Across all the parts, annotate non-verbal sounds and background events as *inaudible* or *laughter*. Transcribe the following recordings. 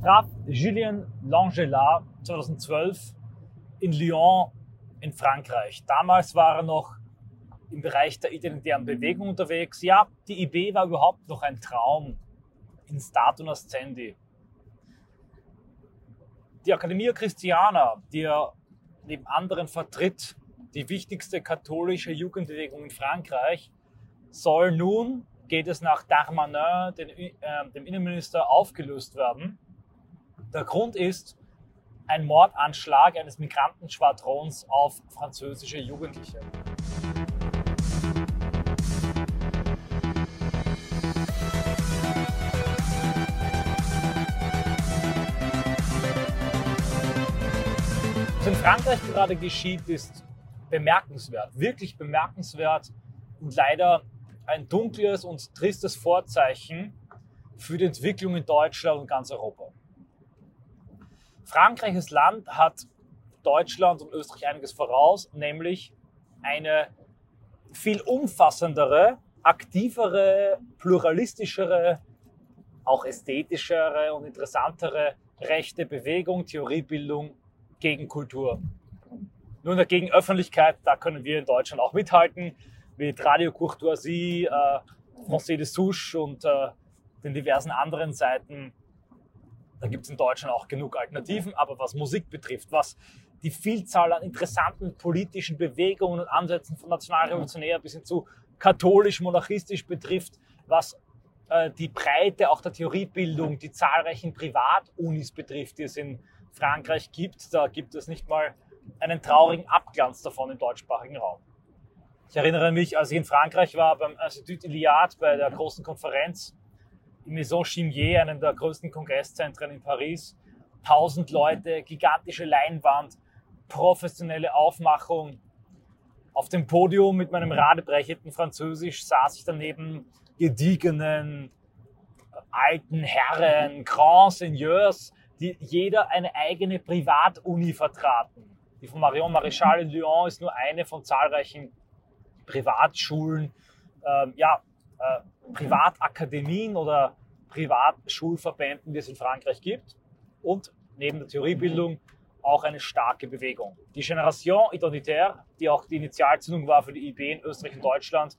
traf Julien Langelat 2012 in Lyon in Frankreich. Damals war er noch im Bereich der identitären Bewegung unterwegs. Ja, die IB war überhaupt noch ein Traum in Statum Ascendi. Die Academia Christiana, die er neben anderen vertritt, die wichtigste katholische Jugendbewegung in Frankreich, soll nun, geht es nach Darmanin, den, äh, dem Innenminister, aufgelöst werden. Der Grund ist ein Mordanschlag eines Migrantenschwadrons auf französische Jugendliche. Was in Frankreich gerade geschieht, ist bemerkenswert, wirklich bemerkenswert und leider ein dunkles und tristes Vorzeichen für die Entwicklung in Deutschland und ganz Europa. Frankreich als Land hat Deutschland und Österreich einiges voraus, nämlich eine viel umfassendere, aktivere, pluralistischere, auch ästhetischere und interessantere rechte Bewegung, Theoriebildung gegen Kultur. Nun dagegen Öffentlichkeit, da können wir in Deutschland auch mithalten, mit Radio Courtoisie, äh, Français de Souche und äh, den diversen anderen Seiten. Da gibt es in Deutschland auch genug Alternativen, aber was Musik betrifft, was die Vielzahl an interessanten politischen Bewegungen und Ansätzen von nationalrevolutionär bis hin zu katholisch-monarchistisch betrifft, was äh, die Breite auch der Theoriebildung, die zahlreichen Privatunis betrifft, die es in Frankreich gibt. Da gibt es nicht mal einen traurigen Abglanz davon im deutschsprachigen Raum. Ich erinnere mich, als ich in Frankreich war, beim Institut Iliad, bei der großen Konferenz im Maison Chimier, einem der größten Kongresszentren in Paris. Tausend Leute, gigantische Leinwand, professionelle Aufmachung. Auf dem Podium mit meinem radebrechenden Französisch saß ich daneben gediegenen alten Herren, Grand Seigneurs, die jeder eine eigene Privatuni vertraten. Die von Marion Maréchal in Lyon ist nur eine von zahlreichen Privatschulen, ähm, ja, äh, Privatakademien oder Privatschulverbänden, die es in Frankreich gibt. Und neben der Theoriebildung auch eine starke Bewegung. Die Generation Identitaire, die auch die Initialzündung war für die IB in Österreich und Deutschland,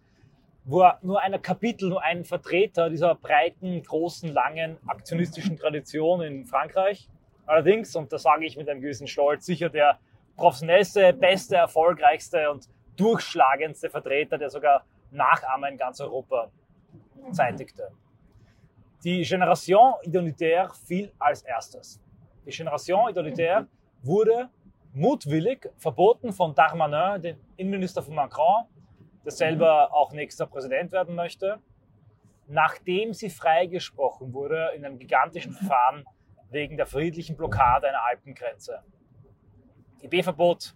war nur ein Kapitel, nur ein Vertreter dieser breiten, großen, langen aktionistischen Tradition in Frankreich. Allerdings, und das sage ich mit einem gewissen Stolz, sicher der professionellste, beste, erfolgreichste und durchschlagendste Vertreter, der sogar Nachahmer in ganz Europa zeitigte. Die Generation Identitaire fiel als erstes. Die Generation Identitaire wurde mutwillig verboten von Darmanin, dem Innenminister von Macron, der selber auch nächster Präsident werden möchte, nachdem sie freigesprochen wurde in einem gigantischen Verfahren wegen der friedlichen Blockade einer Alpengrenze. IB-Verbot,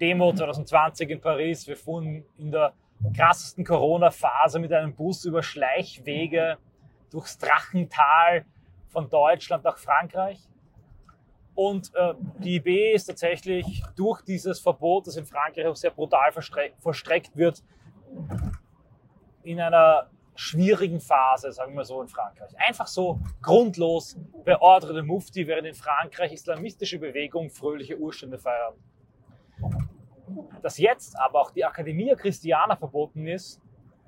Demo 2020 in Paris. Wir fuhren in der krassesten Corona-Phase mit einem Bus über Schleichwege durchs Drachental von Deutschland nach Frankreich. Und äh, die IB ist tatsächlich durch dieses Verbot, das in Frankreich auch sehr brutal verstreckt wird, in einer schwierigen Phase, sagen wir so, in Frankreich. Einfach so grundlos beorderte Mufti, während in Frankreich islamistische Bewegungen fröhliche Urstände feiern. Dass jetzt aber auch die Akademie Christiana verboten ist,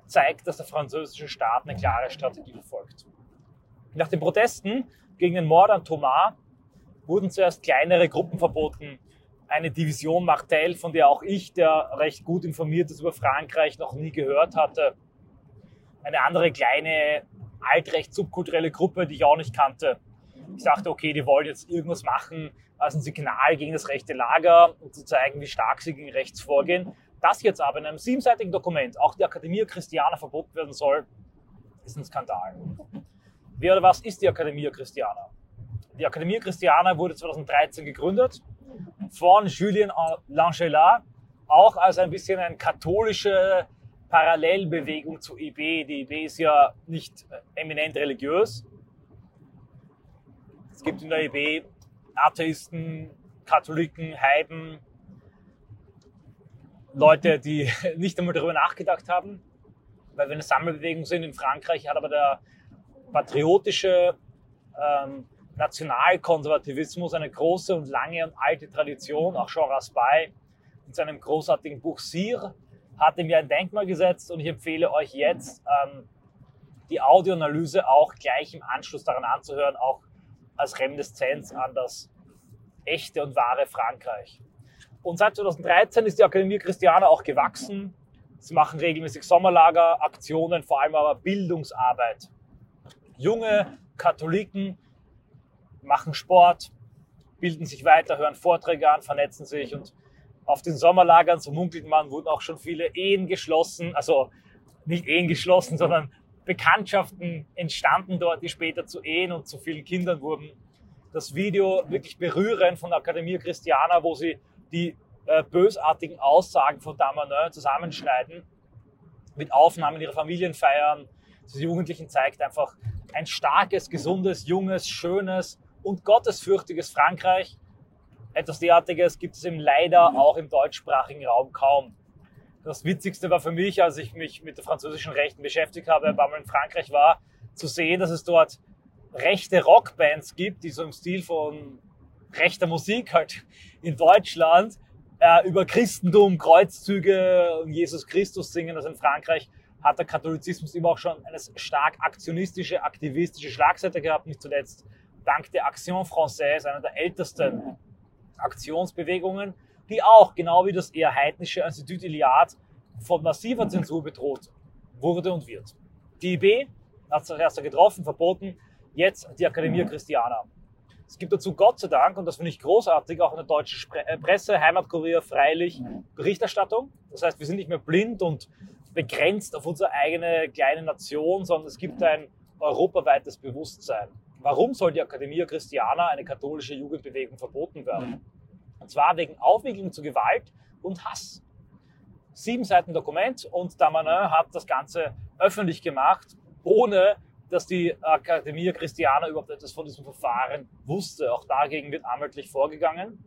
zeigt, dass der französische Staat eine klare Strategie verfolgt. Nach den Protesten gegen den Mord an Thomas wurden zuerst kleinere Gruppen verboten. Eine Division Martel, von der auch ich, der recht gut informiert ist über Frankreich, noch nie gehört hatte. Eine andere kleine, altrecht subkulturelle Gruppe, die ich auch nicht kannte. Ich dachte, okay, die wollen jetzt irgendwas machen als ein Signal gegen das rechte Lager, um zu zeigen, wie stark sie gegen rechts vorgehen. Das jetzt aber in einem siebenseitigen Dokument, auch die Akademie Christiana verboten werden soll, ist ein Skandal. Wer oder was ist die Akademie Christiana? Die Akademie Christiana wurde 2013 gegründet von Julien Langelat, auch als ein bisschen eine katholische Parallelbewegung zur IB. Die IB ist ja nicht eminent religiös. Es gibt in der IB Atheisten, Katholiken, Heiden, Leute, die *laughs* nicht einmal darüber nachgedacht haben, weil wir eine Sammelbewegung sind in Frankreich, hat aber der patriotische ähm, Nationalkonservativismus eine große und lange und alte Tradition. Auch Jean Raspail in seinem großartigen Buch Sir hat ihm ja ein Denkmal gesetzt und ich empfehle euch jetzt ähm, die Audioanalyse auch gleich im Anschluss daran anzuhören, auch als Reminiszenz an das echte und wahre Frankreich. Und seit 2013 ist die Akademie Christiana auch gewachsen. Sie machen regelmäßig Sommerlager, Aktionen, vor allem aber Bildungsarbeit. Junge Katholiken machen Sport, bilden sich weiter, hören Vorträge an, vernetzen sich und auf den Sommerlagern, so munkelt man, wurden auch schon viele Ehen geschlossen, also nicht Ehen geschlossen, sondern Bekanntschaften entstanden dort, die später zu Ehen und zu vielen Kindern wurden. Das Video wirklich berührend von der Akademie Christiana, wo sie die äh, bösartigen Aussagen von Damanin zusammenschneiden, mit Aufnahmen ihrer Familienfeiern. Die Jugendlichen zeigt einfach ein starkes, gesundes, junges, schönes und gottesfürchtiges Frankreich. Etwas derartiges gibt es eben leider auch im deutschsprachigen Raum kaum. Das Witzigste war für mich, als ich mich mit der französischen Rechten beschäftigt habe, paar Mal in Frankreich war, zu sehen, dass es dort rechte Rockbands gibt, die so im Stil von rechter Musik halt in Deutschland äh, über Christentum, Kreuzzüge und Jesus Christus singen. Also in Frankreich hat der Katholizismus immer auch schon eine stark aktionistische, aktivistische Schlagseite gehabt, nicht zuletzt dank der Action Française, einer der ältesten Aktionsbewegungen, die auch, genau wie das eher heidnische Institut Iliad, von massiver Zensur bedroht wurde und wird. Die IB hat es erst getroffen, verboten, jetzt die Akademie Christiana. Es gibt dazu Gott sei Dank, und das finde ich großartig, auch in der deutschen äh, Presse, Heimatkurier, freilich Berichterstattung. Das heißt, wir sind nicht mehr blind und begrenzt auf unsere eigene kleine Nation, sondern es gibt ein europaweites Bewusstsein. Warum soll die Akademie Christiana, eine katholische Jugendbewegung, verboten werden? Und zwar wegen Aufwiegelung zu Gewalt und Hass. Sieben Seiten Dokument und Damanin hat das Ganze öffentlich gemacht, ohne dass die Akademie Christiana überhaupt etwas von diesem Verfahren wusste. Auch dagegen wird anwaltlich vorgegangen.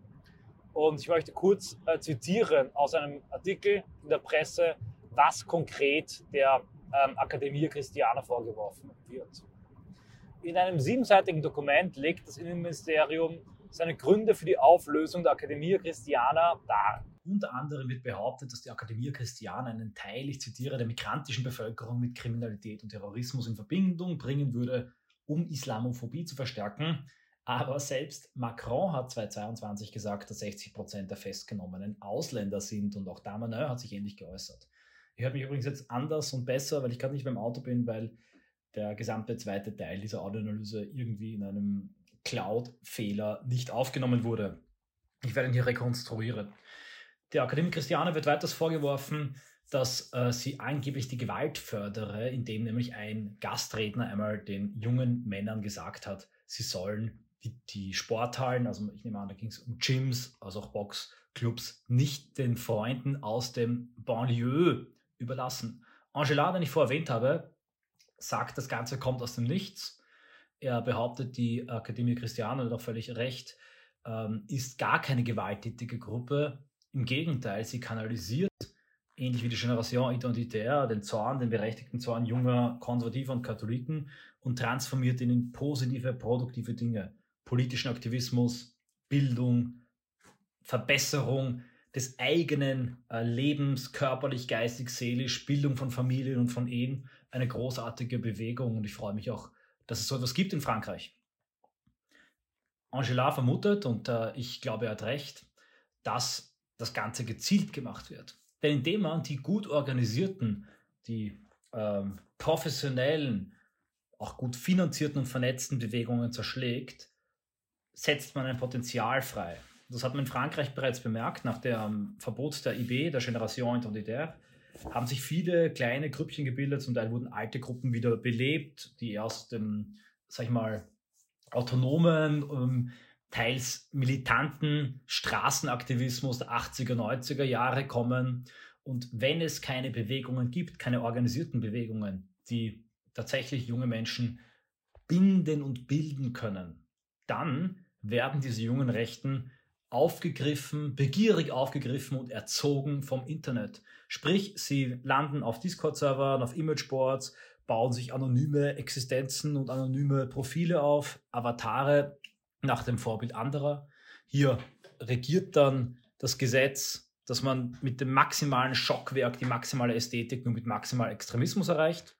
Und ich möchte kurz äh, zitieren aus einem Artikel in der Presse, was konkret der ähm, Akademie Christiana vorgeworfen wird. In einem siebenseitigen Dokument legt das Innenministerium seine Gründe für die Auflösung der Akademie Christiana dar. Unter anderem wird behauptet, dass die Akademie Christiana einen Teil, ich zitiere, der migrantischen Bevölkerung mit Kriminalität und Terrorismus in Verbindung bringen würde, um Islamophobie zu verstärken. Aber selbst Macron hat 2022 gesagt, dass 60 Prozent der Festgenommenen Ausländer sind und auch Damanin hat sich ähnlich geäußert. Ich höre mich übrigens jetzt anders und besser, weil ich gerade nicht beim Auto bin, weil der gesamte zweite Teil dieser Audioanalyse irgendwie in einem Cloud-Fehler nicht aufgenommen wurde. Ich werde ihn hier rekonstruieren. Der Akademie Christiane wird weiters vorgeworfen, dass äh, sie angeblich die Gewalt fördere, indem nämlich ein Gastredner einmal den jungen Männern gesagt hat, sie sollen die, die Sporthallen, also ich nehme an, da ging es um Gyms, also auch Boxclubs, nicht den Freunden aus dem Banlieue überlassen. Angela, den ich vorher erwähnt habe, sagt, das Ganze kommt aus dem Nichts. Er behauptet, die Akademie Christiane hat auch völlig recht, ähm, ist gar keine gewalttätige Gruppe. Im Gegenteil, sie kanalisiert, ähnlich wie die Generation Identitaire, den Zorn, den berechtigten Zorn junger Konservativer und Katholiken und transformiert ihn in positive, produktive Dinge. Politischen Aktivismus, Bildung, Verbesserung des eigenen äh, Lebens, körperlich, geistig, seelisch, Bildung von Familien und von Ehen, eine großartige Bewegung und ich freue mich auch, dass es so etwas gibt in Frankreich. Angela vermutet, und äh, ich glaube, er hat recht, dass das Ganze gezielt gemacht wird. Denn indem man die gut organisierten, die ähm, professionellen, auch gut finanzierten und vernetzten Bewegungen zerschlägt, setzt man ein Potenzial frei. Das hat man in Frankreich bereits bemerkt, nach dem Verbot der IB, der Generation Identitaire, haben sich viele kleine Grüppchen gebildet, zum Teil wurden alte Gruppen wieder belebt, die aus dem, sag ich mal, autonomen, ähm, teils militanten Straßenaktivismus der 80er, 90er Jahre kommen. Und wenn es keine Bewegungen gibt, keine organisierten Bewegungen, die tatsächlich junge Menschen binden und bilden können, dann werden diese jungen Rechten aufgegriffen, begierig aufgegriffen und erzogen vom Internet. Sprich, sie landen auf Discord-Servern, auf Imageboards, bauen sich anonyme Existenzen und anonyme Profile auf, Avatare, nach dem Vorbild anderer. Hier regiert dann das Gesetz, dass man mit dem maximalen Schockwerk die maximale Ästhetik nur mit maximalem Extremismus erreicht.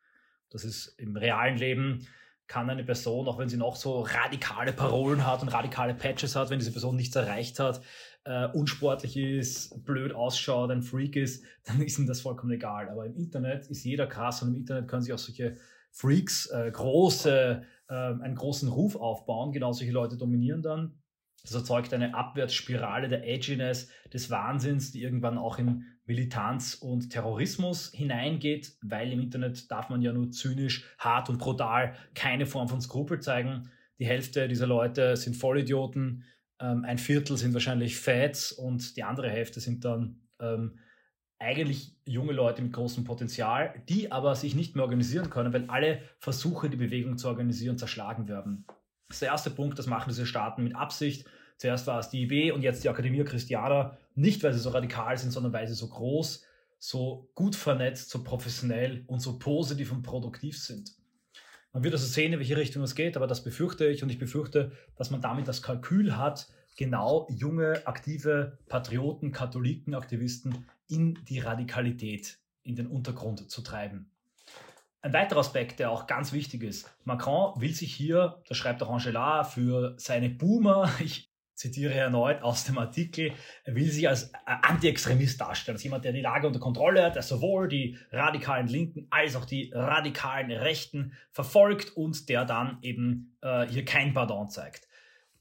Das ist im realen Leben kann eine Person, auch wenn sie noch so radikale Parolen hat und radikale Patches hat, wenn diese Person nichts erreicht hat, äh, unsportlich ist, blöd ausschaut, ein Freak ist, *laughs* dann ist ihnen das vollkommen egal. Aber im Internet ist jeder krass und im Internet können sich auch solche Freaks äh, große, äh, einen großen Ruf aufbauen. Genau solche Leute dominieren dann. Das erzeugt eine Abwärtsspirale der Edginess, des Wahnsinns, die irgendwann auch in Militanz und Terrorismus hineingeht, weil im Internet darf man ja nur zynisch, hart und brutal keine Form von Skrupel zeigen. Die Hälfte dieser Leute sind Vollidioten, ähm, ein Viertel sind wahrscheinlich Fats und die andere Hälfte sind dann ähm, eigentlich junge Leute mit großem Potenzial, die aber sich nicht mehr organisieren können, weil alle Versuche, die Bewegung zu organisieren, zerschlagen werden. Das ist der erste Punkt, das machen diese Staaten mit Absicht. Zuerst war es die IB und jetzt die Akademie Christiana, nicht weil sie so radikal sind, sondern weil sie so groß, so gut vernetzt, so professionell und so positiv und produktiv sind. Man wird also sehen, in welche Richtung es geht, aber das befürchte ich und ich befürchte, dass man damit das Kalkül hat, genau junge, aktive Patrioten, Katholiken, Aktivisten in die Radikalität, in den Untergrund zu treiben. Ein weiterer Aspekt, der auch ganz wichtig ist, Macron will sich hier, das schreibt auch Angela, für seine Boomer, *laughs* ich zitiere erneut aus dem Artikel, er will sich als Anti-Extremist darstellen, als jemand, der die Lage unter Kontrolle hat, der sowohl die radikalen Linken als auch die radikalen Rechten verfolgt und der dann eben äh, hier kein Pardon zeigt.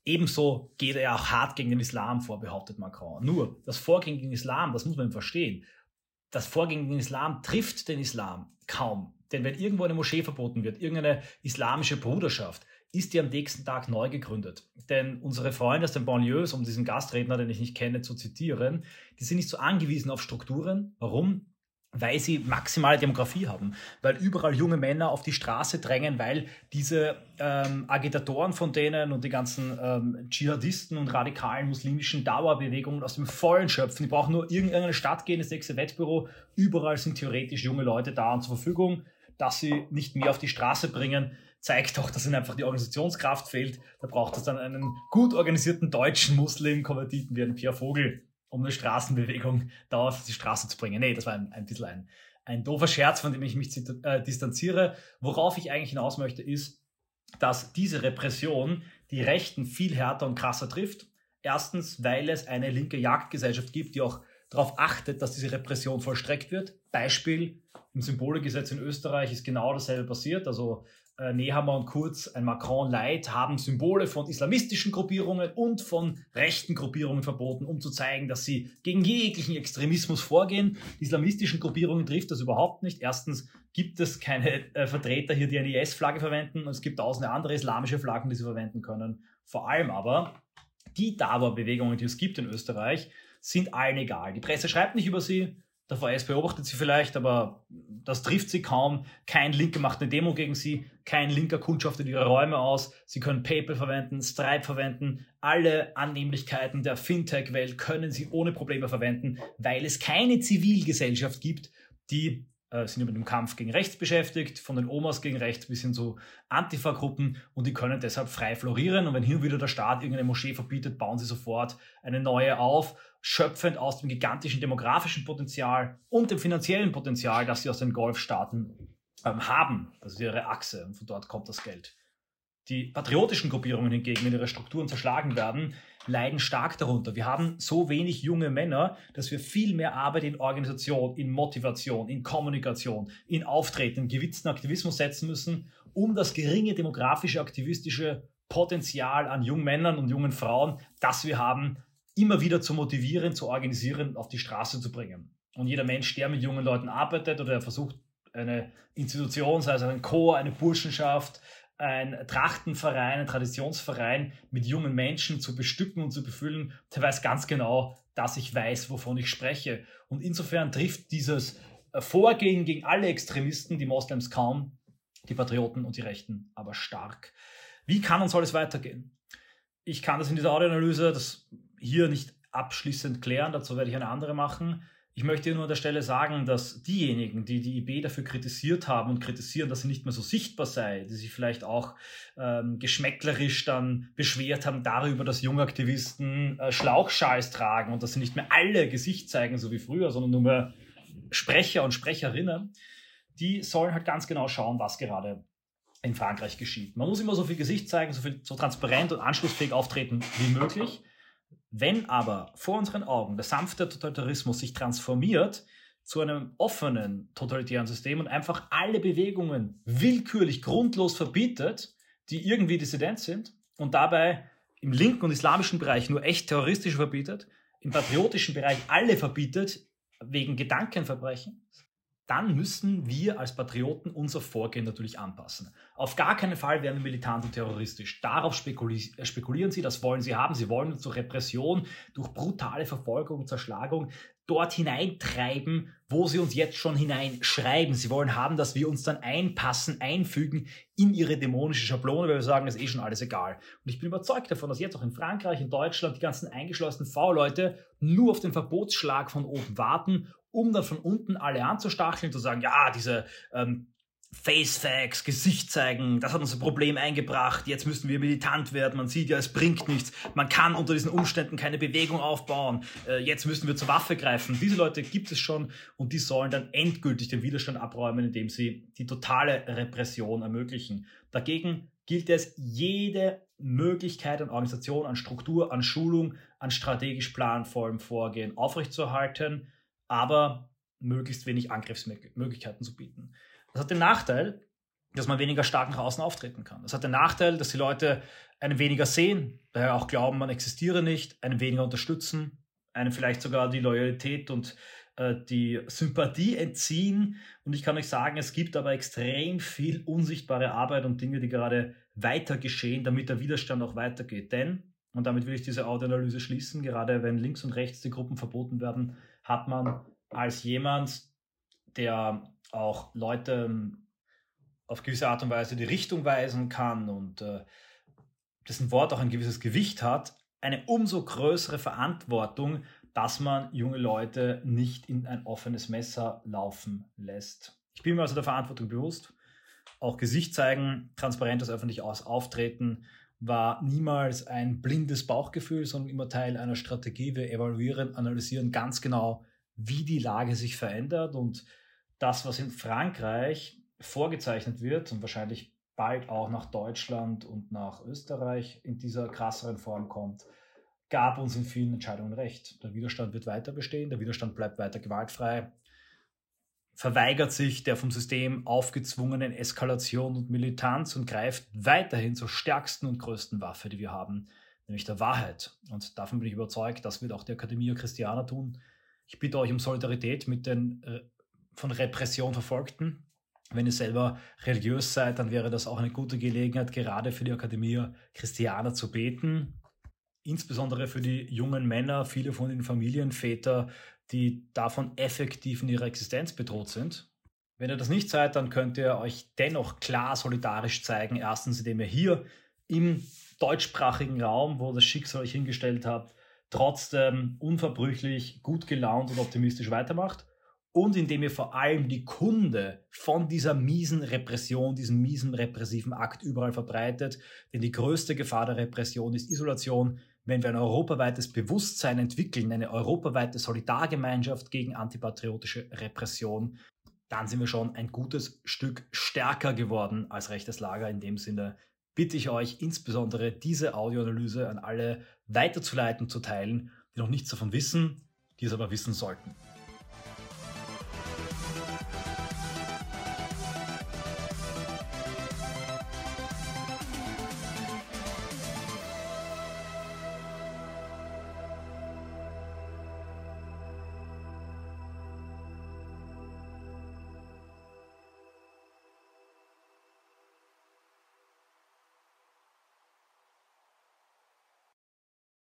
Ebenso geht er auch hart gegen den Islam vor, behauptet Macron. Nur, das Vorgehen gegen den Islam, das muss man verstehen. Das Vorgehen gegen den Islam trifft den Islam kaum. Denn wenn irgendwo eine Moschee verboten wird, irgendeine islamische Bruderschaft, ist die am nächsten Tag neu gegründet. Denn unsere Freunde aus den Banlieues, um diesen Gastredner, den ich nicht kenne, zu zitieren, die sind nicht so angewiesen auf Strukturen. Warum? weil sie maximale Demografie haben, weil überall junge Männer auf die Straße drängen, weil diese ähm, Agitatoren von denen und die ganzen ähm, Dschihadisten und radikalen muslimischen Dauerbewegungen aus dem Vollen schöpfen. Die brauchen nur irgendeine Stadt gehen, das nächste Wettbüro. Überall sind theoretisch junge Leute da und zur Verfügung. Dass sie nicht mehr auf die Straße bringen, zeigt doch, dass ihnen einfach die Organisationskraft fehlt. Da braucht es dann einen gut organisierten deutschen Muslim-Konvertiten wie einen Pierre Vogel, um eine Straßenbewegung dauerhaft auf die Straße zu bringen. Nee, das war ein, ein bisschen ein, ein doofer Scherz, von dem ich mich äh, distanziere. Worauf ich eigentlich hinaus möchte, ist, dass diese Repression die Rechten viel härter und krasser trifft. Erstens, weil es eine linke Jagdgesellschaft gibt, die auch darauf achtet, dass diese Repression vollstreckt wird. Beispiel im Symbolegesetz in Österreich ist genau dasselbe passiert. Also äh, Nehammer und Kurz, ein Macron-Light, haben Symbole von islamistischen Gruppierungen und von rechten Gruppierungen verboten, um zu zeigen, dass sie gegen jeglichen Extremismus vorgehen. Die islamistischen Gruppierungen trifft das überhaupt nicht. Erstens gibt es keine äh, Vertreter hier, die eine IS-Flagge verwenden und es gibt tausende andere islamische Flaggen, die sie verwenden können. Vor allem aber die Dauerbewegungen, die es gibt in Österreich, sind allen egal. Die Presse schreibt nicht über sie, der VS beobachtet sie vielleicht, aber das trifft sie kaum. Kein Linker macht eine Demo gegen sie, kein Linker kundschaftet ihre Räume aus. Sie können PayPal verwenden, Stripe verwenden. Alle Annehmlichkeiten der Fintech-Welt können sie ohne Probleme verwenden, weil es keine Zivilgesellschaft gibt, die äh, sind mit dem Kampf gegen rechts beschäftigt, von den Omas gegen rechts bis hin zu Antifa-Gruppen und die können deshalb frei florieren. Und wenn hier wieder der Staat irgendeine Moschee verbietet, bauen sie sofort eine neue auf schöpfend aus dem gigantischen demografischen Potenzial und dem finanziellen Potenzial, das sie aus den Golfstaaten ähm, haben. Das ist ihre Achse und von dort kommt das Geld. Die patriotischen Gruppierungen hingegen, wenn ihre Strukturen zerschlagen werden, leiden stark darunter. Wir haben so wenig junge Männer, dass wir viel mehr Arbeit in Organisation, in Motivation, in Kommunikation, in Auftreten, in gewitzten Aktivismus setzen müssen, um das geringe demografische, aktivistische Potenzial an jungen Männern und jungen Frauen, das wir haben, immer wieder zu motivieren, zu organisieren, auf die Straße zu bringen. Und jeder Mensch, der mit jungen Leuten arbeitet oder versucht, eine Institution, sei es ein Chor, eine Burschenschaft, ein Trachtenverein, ein Traditionsverein mit jungen Menschen zu bestücken und zu befüllen, der weiß ganz genau, dass ich weiß, wovon ich spreche. Und insofern trifft dieses Vorgehen gegen alle Extremisten, die Moslems kaum, die Patrioten und die Rechten aber stark. Wie kann und soll es weitergehen? Ich kann das in dieser Audioanalyse, das hier nicht abschließend klären, dazu werde ich eine andere machen. Ich möchte nur an der Stelle sagen, dass diejenigen, die die IB dafür kritisiert haben und kritisieren, dass sie nicht mehr so sichtbar sei, die sich vielleicht auch ähm, geschmäcklerisch dann beschwert haben darüber, dass Jungaktivisten äh, Schlauchschals tragen und dass sie nicht mehr alle Gesicht zeigen, so wie früher, sondern nur mehr Sprecher und Sprecherinnen, die sollen halt ganz genau schauen, was gerade in Frankreich geschieht. Man muss immer so viel Gesicht zeigen, so, viel, so transparent und anschlussfähig auftreten wie möglich. Wenn aber vor unseren Augen der sanfte Totalitarismus sich transformiert zu einem offenen totalitären System und einfach alle Bewegungen willkürlich, grundlos verbietet, die irgendwie dissident sind und dabei im linken und islamischen Bereich nur echt terroristisch verbietet, im patriotischen Bereich alle verbietet wegen Gedankenverbrechen, dann müssen wir als Patrioten unser Vorgehen natürlich anpassen. Auf gar keinen Fall werden wir militant und terroristisch. Darauf spekuli äh, spekulieren sie, das wollen sie haben. Sie wollen uns durch Repression, durch brutale Verfolgung, Zerschlagung dort hineintreiben, wo sie uns jetzt schon hineinschreiben. Sie wollen haben, dass wir uns dann einpassen, einfügen in ihre dämonische Schablone, weil wir sagen, es ist eh schon alles egal. Und ich bin überzeugt davon, dass jetzt auch in Frankreich, in Deutschland die ganzen eingeschlossenen V-Leute nur auf den Verbotsschlag von oben warten um dann von unten alle anzustacheln, zu sagen, ja, diese ähm, Face Facts, Gesicht zeigen, das hat uns ein Problem eingebracht, jetzt müssen wir militant werden, man sieht ja, es bringt nichts, man kann unter diesen Umständen keine Bewegung aufbauen, äh, jetzt müssen wir zur Waffe greifen. Diese Leute gibt es schon und die sollen dann endgültig den Widerstand abräumen, indem sie die totale Repression ermöglichen. Dagegen gilt es, jede Möglichkeit an Organisation, an Struktur, an Schulung, an strategisch planvollem Vorgehen aufrechtzuerhalten aber möglichst wenig Angriffsmöglichkeiten zu bieten. Das hat den Nachteil, dass man weniger stark nach außen auftreten kann. Das hat den Nachteil, dass die Leute einen weniger sehen, daher auch glauben, man existiere nicht, einen weniger unterstützen, einem vielleicht sogar die Loyalität und äh, die Sympathie entziehen. Und ich kann euch sagen, es gibt aber extrem viel unsichtbare Arbeit und Dinge, die gerade weiter geschehen, damit der Widerstand auch weitergeht. Denn, und damit will ich diese Audioanalyse schließen, gerade wenn links und rechts die Gruppen verboten werden, hat man als jemand, der auch Leute ähm, auf gewisse Art und Weise die Richtung weisen kann und äh, dessen Wort auch ein gewisses Gewicht hat, eine umso größere Verantwortung, dass man junge Leute nicht in ein offenes Messer laufen lässt. Ich bin mir also der Verantwortung bewusst. Auch Gesicht zeigen, transparentes öffentlich auftreten war niemals ein blindes Bauchgefühl, sondern immer Teil einer Strategie. Wir evaluieren, analysieren ganz genau, wie die Lage sich verändert und das, was in Frankreich vorgezeichnet wird und wahrscheinlich bald auch nach Deutschland und nach Österreich in dieser krasseren Form kommt, gab uns in vielen Entscheidungen recht. Der Widerstand wird weiter bestehen, der Widerstand bleibt weiter gewaltfrei verweigert sich der vom System aufgezwungenen Eskalation und Militanz und greift weiterhin zur stärksten und größten Waffe, die wir haben, nämlich der Wahrheit. Und davon bin ich überzeugt, das wird auch die Akademie Christiana tun. Ich bitte euch um Solidarität mit den äh, von Repression Verfolgten. Wenn ihr selber religiös seid, dann wäre das auch eine gute Gelegenheit, gerade für die Akademie Christiana zu beten. Insbesondere für die jungen Männer, viele von den Familienväter, die davon effektiv in ihrer Existenz bedroht sind. Wenn ihr das nicht seid, dann könnt ihr euch dennoch klar solidarisch zeigen. Erstens, indem ihr hier im deutschsprachigen Raum, wo das Schicksal euch hingestellt habt, trotzdem unverbrüchlich, gut gelaunt und optimistisch weitermacht. Und indem ihr vor allem die Kunde von dieser miesen Repression, diesem miesen repressiven Akt überall verbreitet. Denn die größte Gefahr der Repression ist Isolation, wenn wir ein europaweites Bewusstsein entwickeln, eine europaweite Solidargemeinschaft gegen antipatriotische Repression, dann sind wir schon ein gutes Stück stärker geworden als rechtes Lager. In dem Sinne bitte ich euch insbesondere diese Audioanalyse an alle weiterzuleiten, zu teilen, die noch nichts davon wissen, die es aber wissen sollten.